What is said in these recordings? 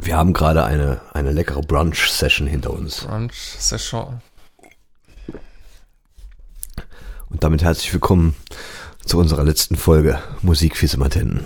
Wir haben gerade eine, eine leckere Brunch-Session hinter uns. Brunch-Session. Und damit herzlich willkommen zu unserer letzten Folge Musik für Simatenten.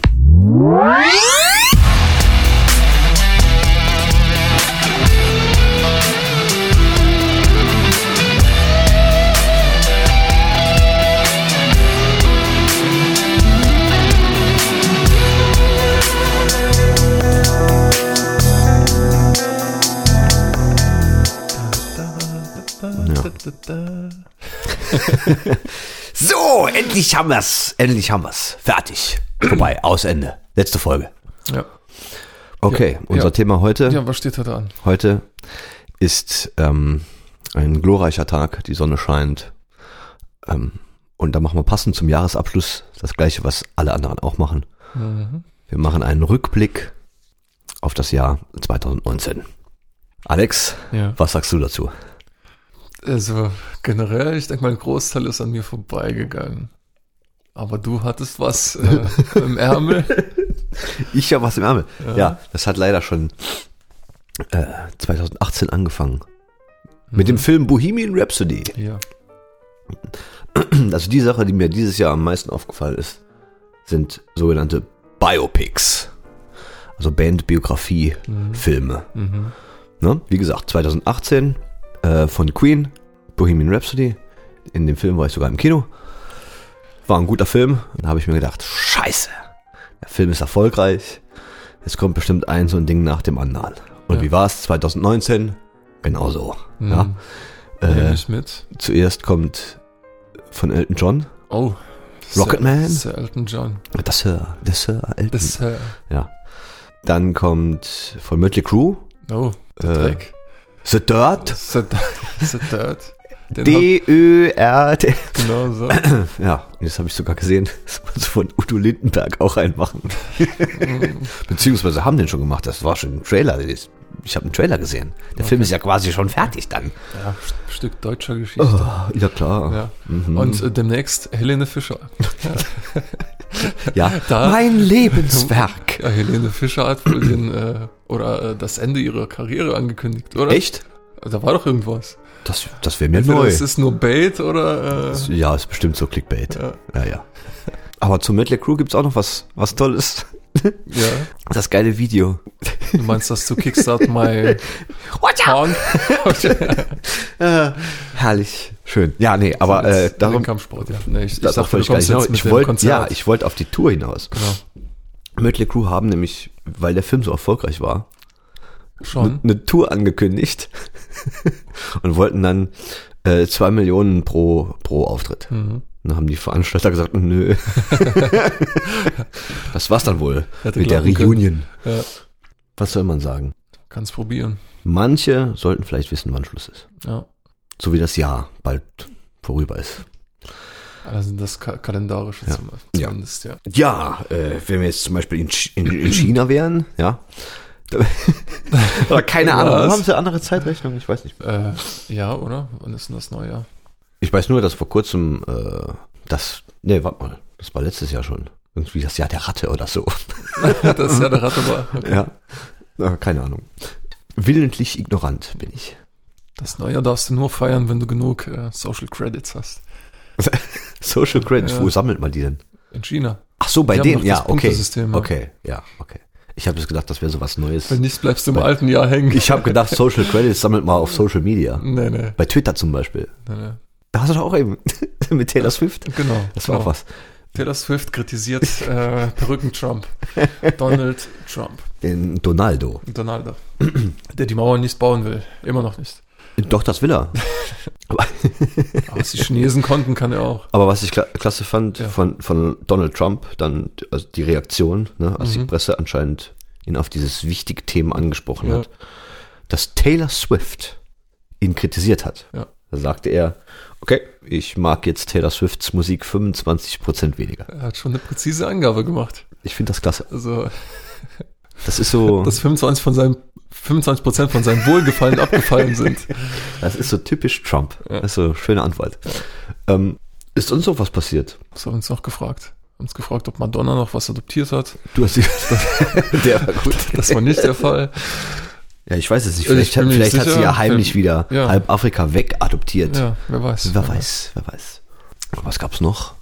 So, endlich haben wir's. Endlich haben wir's. Fertig. Vorbei. Aus Ende. Letzte Folge. Ja. Okay, Ja, unser ja. Thema heute. ja, was steht heute an? Heute ist ähm, ein glorreicher Tag. Die Sonne scheint. Ähm, und da machen wir passend zum Jahresabschluss das gleiche, was alle anderen auch machen. Mhm. Wir machen einen Rückblick auf das Jahr 2019. Alex, Ja. was sagst du dazu? Also generell, ich denke mal, ein Großteil ist an mir vorbeigegangen. Aber du hattest was äh, im Ärmel. Ich habe was im Ärmel. Ja. Ja. das hat leider schon äh, 2018 angefangen. Mit dem Film Bohemian Rhapsody. Ja. Also die Sache, die mir dieses Jahr am meisten aufgefallen ist, sind sogenannte Biopics. Also Bandbiografie-Filme. Mhm. Ne? Wie gesagt, 2018 äh, von Queen, Bohemian Rhapsody. In dem Film war ich sogar im Kino. War ein guter Film. Da habe ich mir gedacht, scheiße, der Film ist erfolgreich. Es kommt bestimmt ein so ein Ding nach dem anderen. Und Ja. wie war es 2019? Genauso. Mhm. Ja? Äh, zuerst kommt von Elton John, Oh. Rocketman? Sir, Sir Elton John. das Sir, der Sir Elton. Das Sir. ja. Dann kommt von Mötley Crüe, Oh, der Äh, Dreck. The Dirt, Sir, Sir Dirt. D-Ö-R-T. Genau so. Ja, das habe ich sogar gesehen. Das wollen sie von Udo Lindenberg auch reinmachen. Beziehungsweise haben den schon gemacht. Das war schon ein Trailer. Ich habe einen Trailer gesehen. Der Film ist ja quasi schon fertig dann. Ja, St- Stück deutscher Geschichte. Oh, ja klar. Ja. Mhm. Und äh, demnächst Helene Fischer. ja. Da- mein Lebenswerk. Ja, Helene Fischer hat wohl den, äh, oder äh, das Ende ihrer Karriere angekündigt, oder? Echt? Da war doch irgendwas. Das, das wäre mir Entweder neu. es ist nur Bait oder. Äh, Ja, ist bestimmt so Clickbait. ja. Ja, ja. Aber zu Metal Crew gibt's auch noch was, was Tolles. ja. Das geile Video. Du meinst das zu Kickstart My Horn? Äh, herrlich. Schön. Ja, nee, aber äh, darum, Kampfsport, ja. Nee, ich, ich das dachte. Ich dem wollte, ja, ich wollte auf die Tour hinaus. Genau. Mötley Crew haben nämlich, weil der Film so erfolgreich war, Schon. eine Tour angekündigt und wollten dann äh, zwei Millionen pro, pro Auftritt. Mhm. Dann haben die Veranstalter gesagt, nö. das war's dann wohl Hätte mit der. Reunion. Ja, Was soll man sagen? kannst probieren. Manche sollten vielleicht wissen, wann Schluss ist. Ja. So wie das Jahr bald vorüber ist. Also das Ka kalendarische Ja. zum, Ja. zumindest, ja. Ja, äh, wenn wir jetzt zum Beispiel in, in, in China wären, ja. Oder keine Ahnung, Was? Warum haben sie andere Zeitrechnung? Ich weiß nicht. Äh, ja, oder? Wann ist denn das Neujahr? Ich weiß nur, dass vor kurzem äh, das, nee, warte mal, das war letztes Jahr schon. Irgendwie das Jahr der Ratte oder so. das ist ja der Ratte war. Okay. Ja. ja keine Ahnung. Willentlich ignorant bin ich. Das Neujahr darfst du nur feiern, wenn du genug äh, Social Credits hast. Social Credits, Ja. wo sammelt man die denn? In China. Ach so, bei Die denen, ja, okay. Ja. Okay, ja, okay. Ich habe jetzt gedacht, das wäre so was Neues. Wenn nicht, bleibst du im alten Jahr hängen. Ich habe gedacht, Social Credits sammelt mal auf Social Media. nee, nee, Bei Twitter zum Beispiel. nee, nee. Da hast du doch auch eben mit Taylor Swift. Genau. Das war genau. auch was. Taylor Swift kritisiert äh, Perücken-Trump. Donald Trump. Den Donaldo. Donaldo. Der die Mauer nicht bauen will. Immer noch nicht. Doch, das will er. Aber was die Chinesen konnten, kann er auch. Aber was ich kla klasse fand Ja. von, von Donald Trump, dann also die Reaktion, ne, als die Mhm. Presse anscheinend ihn auf dieses wichtige Thema angesprochen Ja. hat, dass Taylor Swift ihn kritisiert hat. Ja. Da sagte er, okay, ich mag jetzt Taylor Swifts Musik 25% weniger. Er hat schon eine präzise Angabe gemacht. Ich finde das klasse. Also, Das ist so, dass 25 von seinem 25 Prozent von seinem Wohlgefallen abgefallen sind. das ist so typisch Trump. Ja. Das ist so schöner Anwalt. Ähm, ist uns noch was passiert? Was haben wir uns noch gefragt? Haben uns gefragt, ob Madonna noch was adoptiert hat. Du hast die, der war gut. Das war nicht der Fall. Ja, ich weiß es nicht. Vielleicht, hat, mir vielleicht nicht hat sie ja heimlich wieder Ja. halb Afrika wegadoptiert. Ja, wer weiß. Wer weiß, wer weiß. Was gab's noch?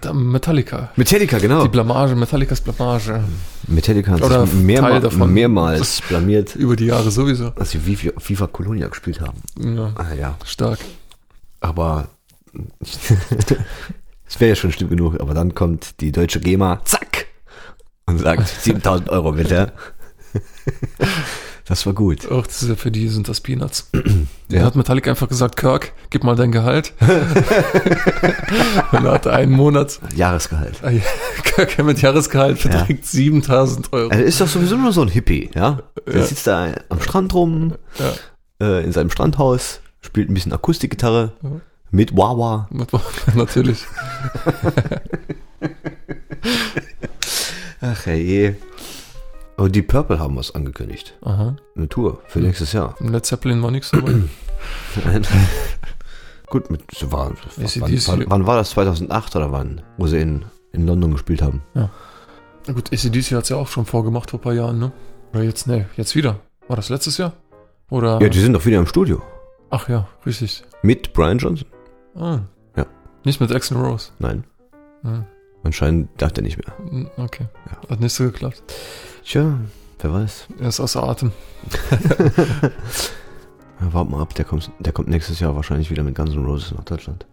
Da Metallica. Metallica, genau. Die Blamage, Metallicas Blamage. Metallica hat Oder sich mehrma Teil davon. mehrmals blamiert, Über die Jahre sowieso. als sie Viva Colonia gespielt haben. Ja, Ah ja, stark. aber es wäre ja schon schlimm genug, aber dann kommt die deutsche GEMA, zack, und sagt 7000 Euro bitte. Das war gut. Auch das ist ja für die sind das Peanuts. Ja. Hat Metallica einfach gesagt, Kirk, gib mal dein Gehalt. Und er hatte einen Monat. Jahresgehalt. Ah ja, Kirk mit Jahresgehalt verträgt 7000 Euro. Er ist doch sowieso nur so ein Hippie, ja? Der Ja. sitzt da am Strand rum, Ja. äh, in seinem Strandhaus, spielt ein bisschen Akustikgitarre Ja. mit Wawa. Natürlich. Ach je. Und die Purple haben was angekündigt. Aha. Eine Tour für nächstes Jahr. Led Zeppelin war nichts dabei. Gut, mit, war, AC/DC. wann, wann, wann war das? 2008 oder wann? Wo sie in, in London gespielt haben. Na gut, ACDC hat es ja auch schon vorgemacht vor ein paar Jahren, ne? Oder jetzt, ne, jetzt wieder. War das letztes Jahr? Oder? Ja, die sind doch wieder im Studio. Ach ja, richtig. Mit Brian Johnson? Ah. Ja. Nicht mit Axel Rose. Nein, Hm. Anscheinend darf der nicht mehr. Hm, Okay. Ja. Hat nicht so geklappt. Tja, wer weiß. Er ist außer Atem. Ja, wart mal ab, der kommt, der kommt nächstes Jahr wahrscheinlich wieder mit Guns N' Roses nach Deutschland.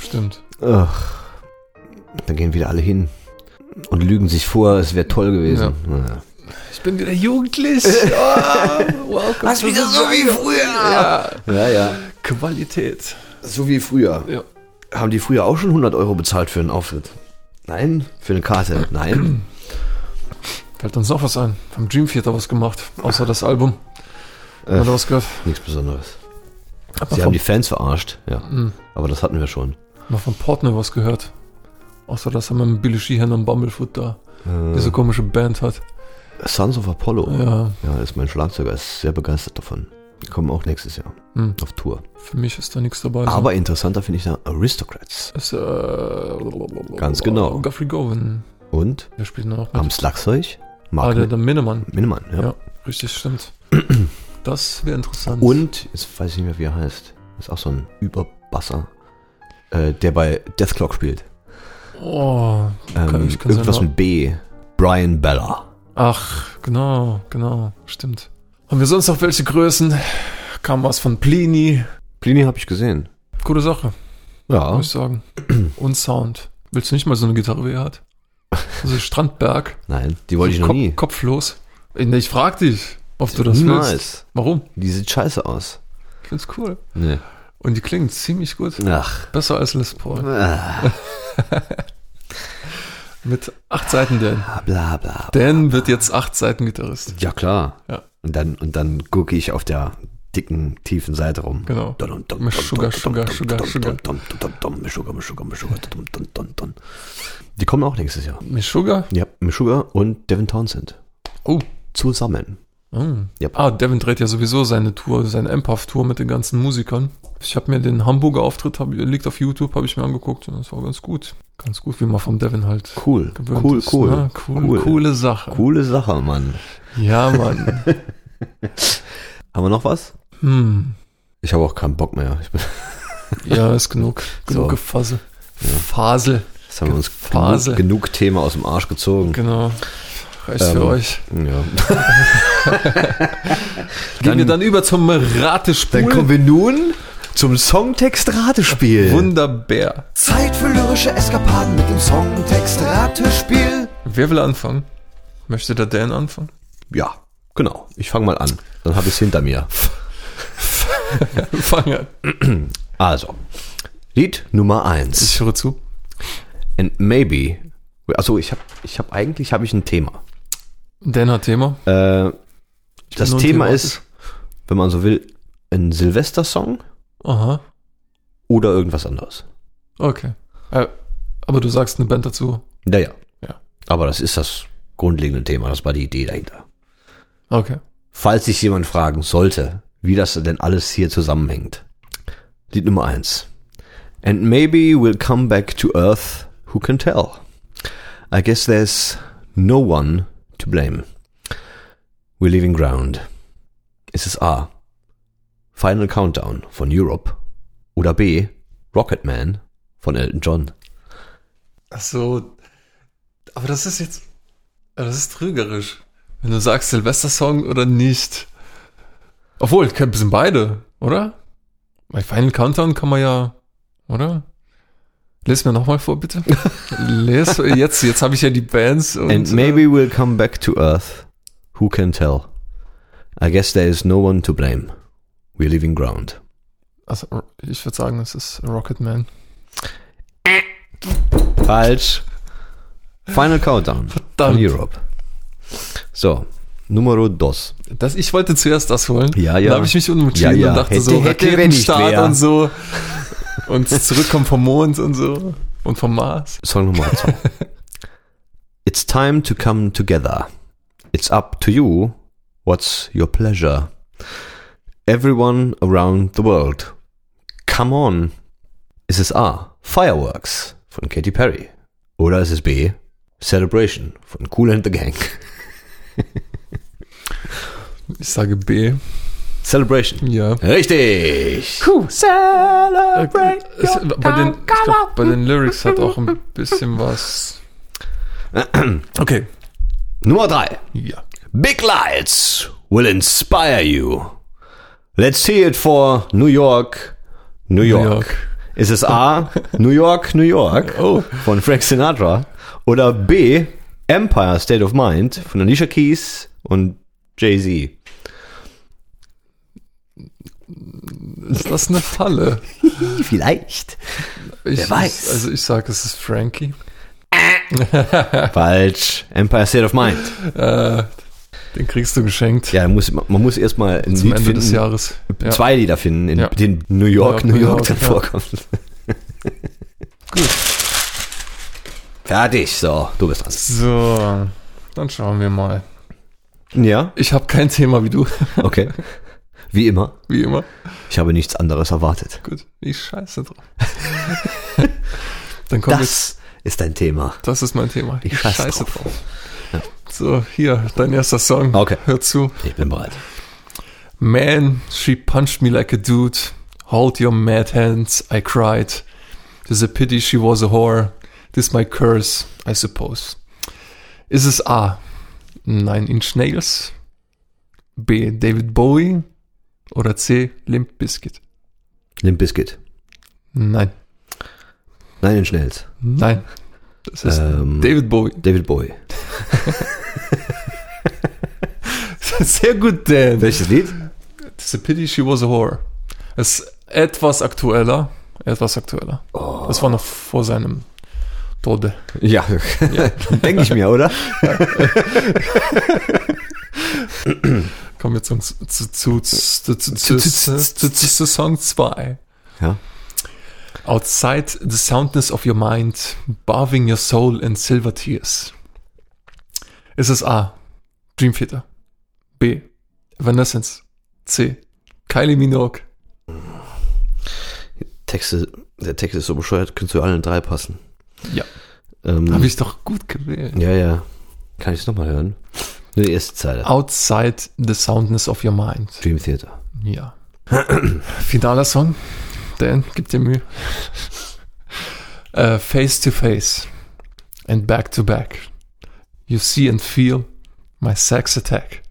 Stimmt. Ach, da gehen wieder alle hin und lügen sich vor, es wäre toll gewesen. Naja. Ich bin wieder jugendlich. oh, welcome to the jungle. früher. Ja. Ja, ja. Qualität. So wie früher. Ja. Haben die früher auch schon 100 Euro bezahlt für einen Auftritt? Nein? Für eine Karte? Nein? Fällt uns noch was ein. Vom Dream Theater was gemacht. Außer das Album. Äh. Hat er was gehört? Nichts Besonderes. Hat Sie haben die Fans verarscht, ja. Hm, Aber das hatten wir schon. mal von Portner was gehört. Außer dass er mit Billy Sheehan und Bumblefoot da Äh, diese komische Band hat. Sons of Apollo. Ja, Ja, ist mein Schlagzeuger, ist sehr begeistert davon. Die kommen auch nächstes Jahr hm. auf Tour. für mich ist da nichts dabei. Aber interessanter finde ich da Aristocrats. ist, äh, Ganz genau. Guthrie Govan. Und Wer spielt noch am mit? Schlagzeug Ah, Mark der, Min- der Minnemann. Minnemann. Ja. Ja, richtig, stimmt. Das wäre interessant. Und, jetzt weiß ich nicht mehr, wie er heißt. Ist auch so ein Überbasser, äh, der bei Deathclock spielt. Oh, Ähm, irgendwas mit B. Brian Bella. Ach, genau, genau, stimmt. Haben wir sonst noch welche Größen? Kam was von Plini. Plini habe ich gesehen. Gute Sache, Ja. muss ich sagen. Und Sound. Willst du nicht mal so eine Gitarre, wie er hat? Also Strandberg. Nein, die wollte ich noch Kopf, nie. Kopflos. Ich, frag dich, ob du das willst. Niemals. Warum? Die sieht scheiße aus. Ich find's cool. Nee. Und die klingt ziemlich gut. Ach. Besser als Les Paul. Ah, Mit acht Seiten Dan. bla bla. Dan wird jetzt acht Seiten Gitarrist. Ja, klar. Ja. Und dann, und dann gucke ich auf der dicken, tiefen Seite rum. Genau. Sugar, Sugar, Sugar, Sugar. Die kommen auch nächstes Jahr. Mit Sugar? Ja, mit Sugar und Devin Townsend. Oh. Zusammen. Oh. Yep. Ah, Devin dreht ja sowieso seine Tour, seine Empath-Tour mit den ganzen Musikern. Ich habe mir den Hamburger Auftritt, hab, liegt auf YouTube, habe ich mir angeguckt und das war ganz gut. Ganz gut, wie man vom Devin halt Cool. gewöhnt Cool, ist. cool. Ne? cool. Cool. Coole Sache. Coole Sache, Mann. Ja, Mann. Haben wir noch was? hm. Ich habe auch keinen Bock mehr. Ich bin, Ja, ist genug. Genug So. Gefasse. Ja. Fasel. jetzt haben wir uns Phase. genug, genug Thema aus dem Arsch gezogen. Genau. Reicht Ähm, für euch. Ja. Gehen wir dann über zum Ratespiel. Dann kommen wir nun zum Songtext Ratespiel. Wunderbar. Zeit für lyrische Eskapaden mit dem Songtext Ratespiel. Wer will anfangen? Möchte der Dan anfangen? Ja, genau. Ich fange mal an. Dann habe ich es hinter mir. Fang an. Also, Lied Nummer eins. Ich höre zu. And maybe. Also ich habe, ich habe eigentlich habe ich ein Thema. Dan hat Thema. Äh, das Thema thematisch. ist, wenn man so will, ein Silvester-Song Aha. oder irgendwas anderes. Okay. Äh, aber du sagst eine Band dazu. Ja, ja. Aber das ist das grundlegende Thema. Das war die Idee dahinter. Okay. Falls sich jemand fragen sollte, wie das denn alles hier zusammenhängt. Lied Nummer eins. And maybe we'll come back to earth, who can tell? I guess there's no one to blame. We're leaving ground. Ist es A. Final Countdown von Europe oder B. Rocketman von Elton John? Ach so. Aber das ist jetzt. Das ist trügerisch. Wenn du sagst Silvester-Song oder nicht. Obwohl, sind beide, oder? Bei Final Countdown kann man ja, oder? Lies mir nochmal vor, bitte. Les, jetzt, jetzt habe ich ja die Bands und. And maybe we'll come back to Earth. Who can tell? I guess there is no one to blame. We're leaving ground. Also, ich würde sagen, es ist Rocketman. Falsch. Final Countdown Verdammt. von Europe. So, Numero dos. Das, ich wollte zuerst das holen. Ja, ja. Dann habe ich mich umentschieden Ja, ja. und dachte Hätte, so, hätte, Raketenstart und so. Und zurückkommen vom Mond und so. Und vom Mars. Song Nummer zwei. It's time to come together. It's up to you. What's your pleasure? Everyone around the world. Come on. Ist es A. Fireworks von Katy Perry? Oder ist es B. Celebration von Cool and the Gang? Ich sage B. Celebration. Ja. Richtig. Celebrate es, bei, den, ich glaub, bei den Lyrics hat auch ein bisschen was. Okay. Nummer drei. Ja. Big lights will inspire you. Let's see it for New York, New York. York. Ist es A, New York, New York Oh. von Frank Sinatra oder B, Empire State of Mind von Alicia Keys und Jay-Z? Ist das eine Falle? Vielleicht. Ich, Wer weiß. Also ich sage, es ist Frankie. Falsch. Empire State of Mind. Äh, den kriegst du geschenkt Ja, muss, man muss erstmal ein zum Lied Ende finden, des Jahres. Ja. zwei Lieder finden, in Ja. denen New York, New New York, York, dann vorkommt. Gut. Fertig, so, du bist dran. So, dann schauen wir mal. Ja, Ich habe kein Thema wie du, okay. Wie immer. wie immer. Ich habe nichts anderes erwartet. Gut, ich scheiße drauf. dann kommt jetzt, Das ist dein Thema. das ist mein Thema. Ich scheiße drauf. So, hier, dein erster Song. Okay. Hör zu. Ich bin bereit. Man, she punched me like a dude. Hold your mad hands, I cried. There's a pity she was a whore. This my curse, I suppose. Ist es A. Nine Inch Nails? B. David Bowie? Oder C. Limp Bizkit? Limp Bizkit. Nein. Nein, in Schnells. Nein. Das ist Ähm, David Bowie. David Bowie. Sehr gut, Dan. Welches Lied? It's a pity she was a whore. Es ist etwas aktueller. Etwas aktueller. Oh. Das war noch vor seinem Tode. Ja, ja. denke ich mir, oder? Kommen wir zu, zu, zu, Song 2. Ja. Outside the soundness of your mind, bathing your soul in silver tears. Ist Es A. Dream Theater. B. Evanescence. C. Kylie Minogue. Texte, der Text ist so bescheuert, könnte zu allen drei passen. Ja. Ähm, Habe ich doch gut gewählt. ja, ja. Kann ich es nochmal hören? Die erste Zeile. Outside the soundness of your mind. Dream Theater. Ja. Finaler Song. Dan, gib dir Mühe. Äh, face to face and back to back. You see and feel my sex attack.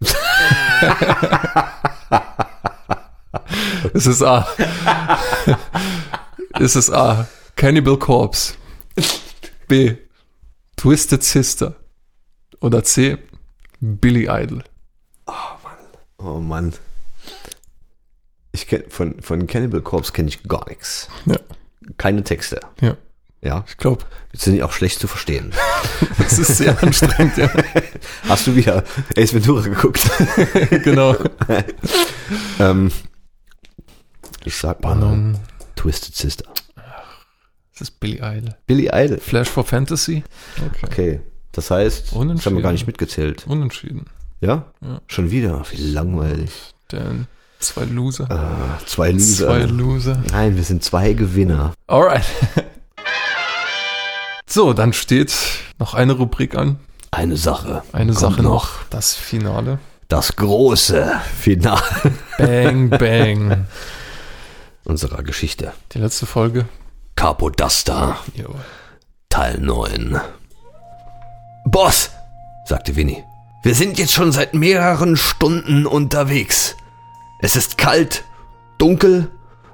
es ist A. es ist A. Cannibal Corpse. B. Twisted Sister. Oder C. Billy Idol. Oh Mann. Ich kenn, von, von Cannibal Corpse kenne ich gar nichts. Ja. Keine Texte. Ja, Ja. ich glaube, Sind die auch schlecht zu verstehen. das ist sehr anstrengend, ja. Hast du wieder Ace Ventura geguckt? genau. ähm, ich sag mal Spannung. Twisted Sister. Das ist Billy Idol. Billy Idol. Flash for Fantasy. Okay. Okay. Das heißt, das haben wir Unentschieden. gar nicht mitgezählt. Unentschieden. Ja? Ja. Schon wieder? Wie langweilig. Denn zwei Loser. Ah, zwei Loser. Zwei Loser. Nein, wir sind zwei Gewinner. Alright. So, dann steht noch eine Rubrik an. Eine Sache. Eine Sache noch. Das Finale. Das große Finale Bang, bang. unserer Geschichte. Die letzte Folge. Capodasta, Jo. Teil 9. Boss, sagte Winnie, wir sind jetzt schon seit mehreren Stunden unterwegs. Es ist kalt, dunkel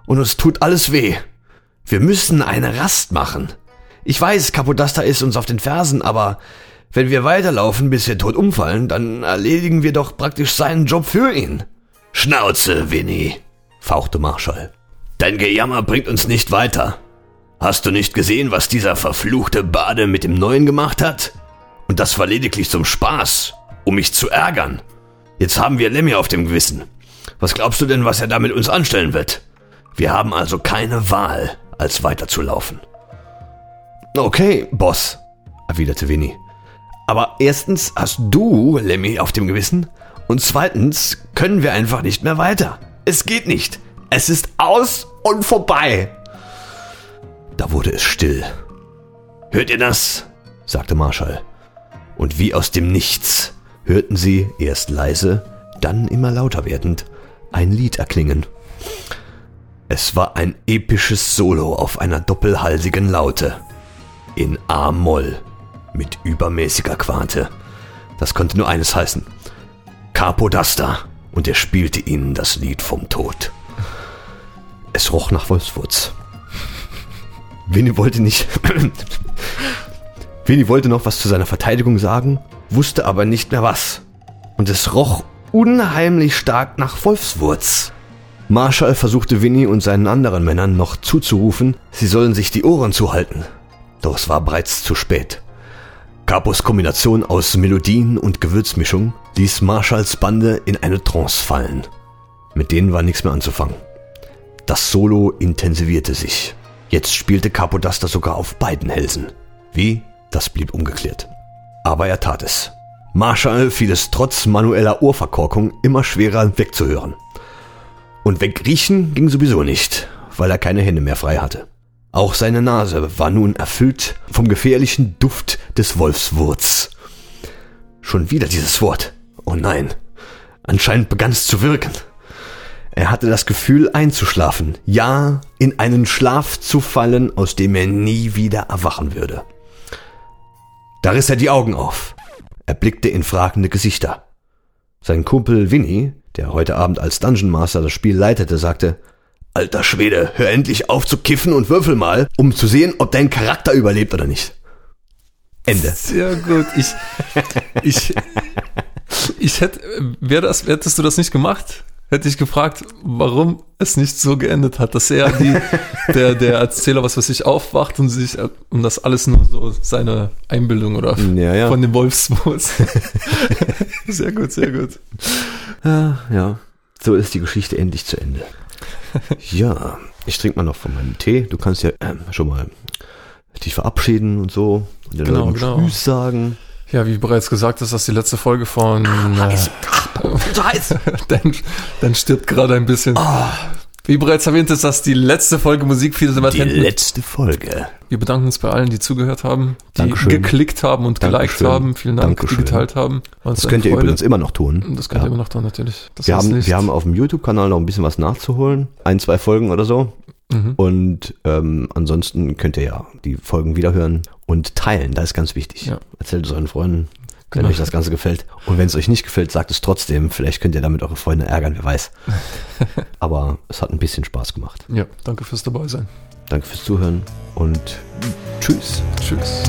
und uns tut alles weh. Wir müssen eine Rast machen. Ich weiß, Capodasta ist uns auf den Fersen, aber wenn wir weiterlaufen, bis wir tot umfallen, dann erledigen wir doch praktisch seinen Job für ihn. Schnauze, Winnie, fauchte Marshall. Dein Gejammer bringt uns nicht weiter. Hast du nicht gesehen, was dieser verfluchte Bade mit dem Neuen gemacht hat? Und das war lediglich zum Spaß, um mich zu ärgern. Jetzt haben wir Lemmy auf dem Gewissen. Was glaubst du denn, was er da mit uns anstellen wird? Wir haben also keine Wahl, als weiterzulaufen. Okay, Boss, erwiderte Winnie. Aber erstens hast du Lemmy auf dem Gewissen und zweitens können wir einfach nicht mehr weiter. Es geht nicht. Es ist aus und vorbei. Da wurde es still. Hört ihr das? sagte Marshall. Und wie aus dem Nichts hörten sie, erst leise, dann immer lauter werdend, ein Lied erklingen. Es war ein episches Solo auf einer doppelhalsigen Laute. In A-Moll. Mit übermäßiger Quarte. Das konnte nur eines heißen. Capodasta. Und er spielte ihnen das Lied vom Tod. Es roch nach Wolfswurz. Winnie wollte nicht. Winnie wollte noch was zu seiner Verteidigung sagen, wusste aber nicht mehr was. Und es roch unheimlich stark nach Wolfswurz. Marshall versuchte Winnie und seinen anderen Männern noch zuzurufen, sie sollen sich die Ohren zuhalten. Doch es war bereits zu spät. Capos Kombination aus Melodien und Gewürzmischung ließ Marshalls Bande in eine Trance fallen. Mit denen war nichts mehr anzufangen. Das Solo intensivierte sich. Jetzt spielte Capodasta sogar auf beiden Hälsen. Wie? Das blieb ungeklärt. Aber er tat es. Marshall fiel es trotz manueller Ohrverkorkung immer schwerer wegzuhören. Und wegriechen ging sowieso nicht, weil er keine Hände mehr frei hatte. Auch seine Nase war nun erfüllt vom gefährlichen Duft des Wolfswurz. Schon wieder dieses Wort. Oh nein. Anscheinend begann es zu wirken. Er hatte das Gefühl einzuschlafen, ja, in einen Schlaf zu fallen, aus dem er nie wieder erwachen würde. Da riss er die Augen auf. Er blickte in fragende Gesichter. Sein Kumpel Winnie, der heute Abend als Dungeon Master das Spiel leitete, sagte, Alter Schwede, hör endlich auf zu kiffen und würfel mal, um zu sehen, ob dein Charakter überlebt oder nicht. Ende. Sehr gut. Ich, ich, ich hätte, wäre das, hättest du das nicht gemacht, hätte ich gefragt, warum es nicht so geendet hat, dass er die, der, der Erzähler, was weiß ich, aufwacht und sich, und das alles nur so seine Einbildung oder Ja, ja. von dem Wolfswurz. sehr gut, sehr gut. Ja, ja. So ist die Geschichte endlich zu Ende. Ja, ich trinke mal noch von meinem Tee. Du kannst ja ähm, schon mal dich verabschieden und so. Und den Genau, Leuten genau. Tschüss sagen. Ja, wie bereits gesagt, ist das die letzte Folge von äh, So heiß. dann, dann stirbt gerade ein bisschen. Wie bereits erwähnt, ist das die letzte Folge Musik für Die letzte Folge. Wir bedanken uns bei allen, die zugehört haben, die Dankeschön. geklickt haben und geliked Dankeschön. haben. Vielen Dank, Dankeschön. die geteilt haben. War uns Das eine könnt ihr Freude. übrigens immer noch tun. Das könnt Ja. ihr immer noch tun, natürlich. Das Wir haben, wir haben auf dem YouTube-Kanal noch ein bisschen was nachzuholen. Ein, zwei Folgen oder so. Mhm. Und ähm, ansonsten könnt ihr ja die Folgen wiederhören und teilen. Das ist ganz wichtig. Ja. Erzählt es euren Freunden, Genau. wenn euch das Ganze gefällt. Und wenn es euch nicht gefällt, sagt es trotzdem. Vielleicht könnt ihr damit eure Freunde ärgern, wer weiß. Aber es hat ein bisschen Spaß gemacht. Ja, danke fürs Dabeisein. Danke fürs Zuhören und tschüss. Tschüss.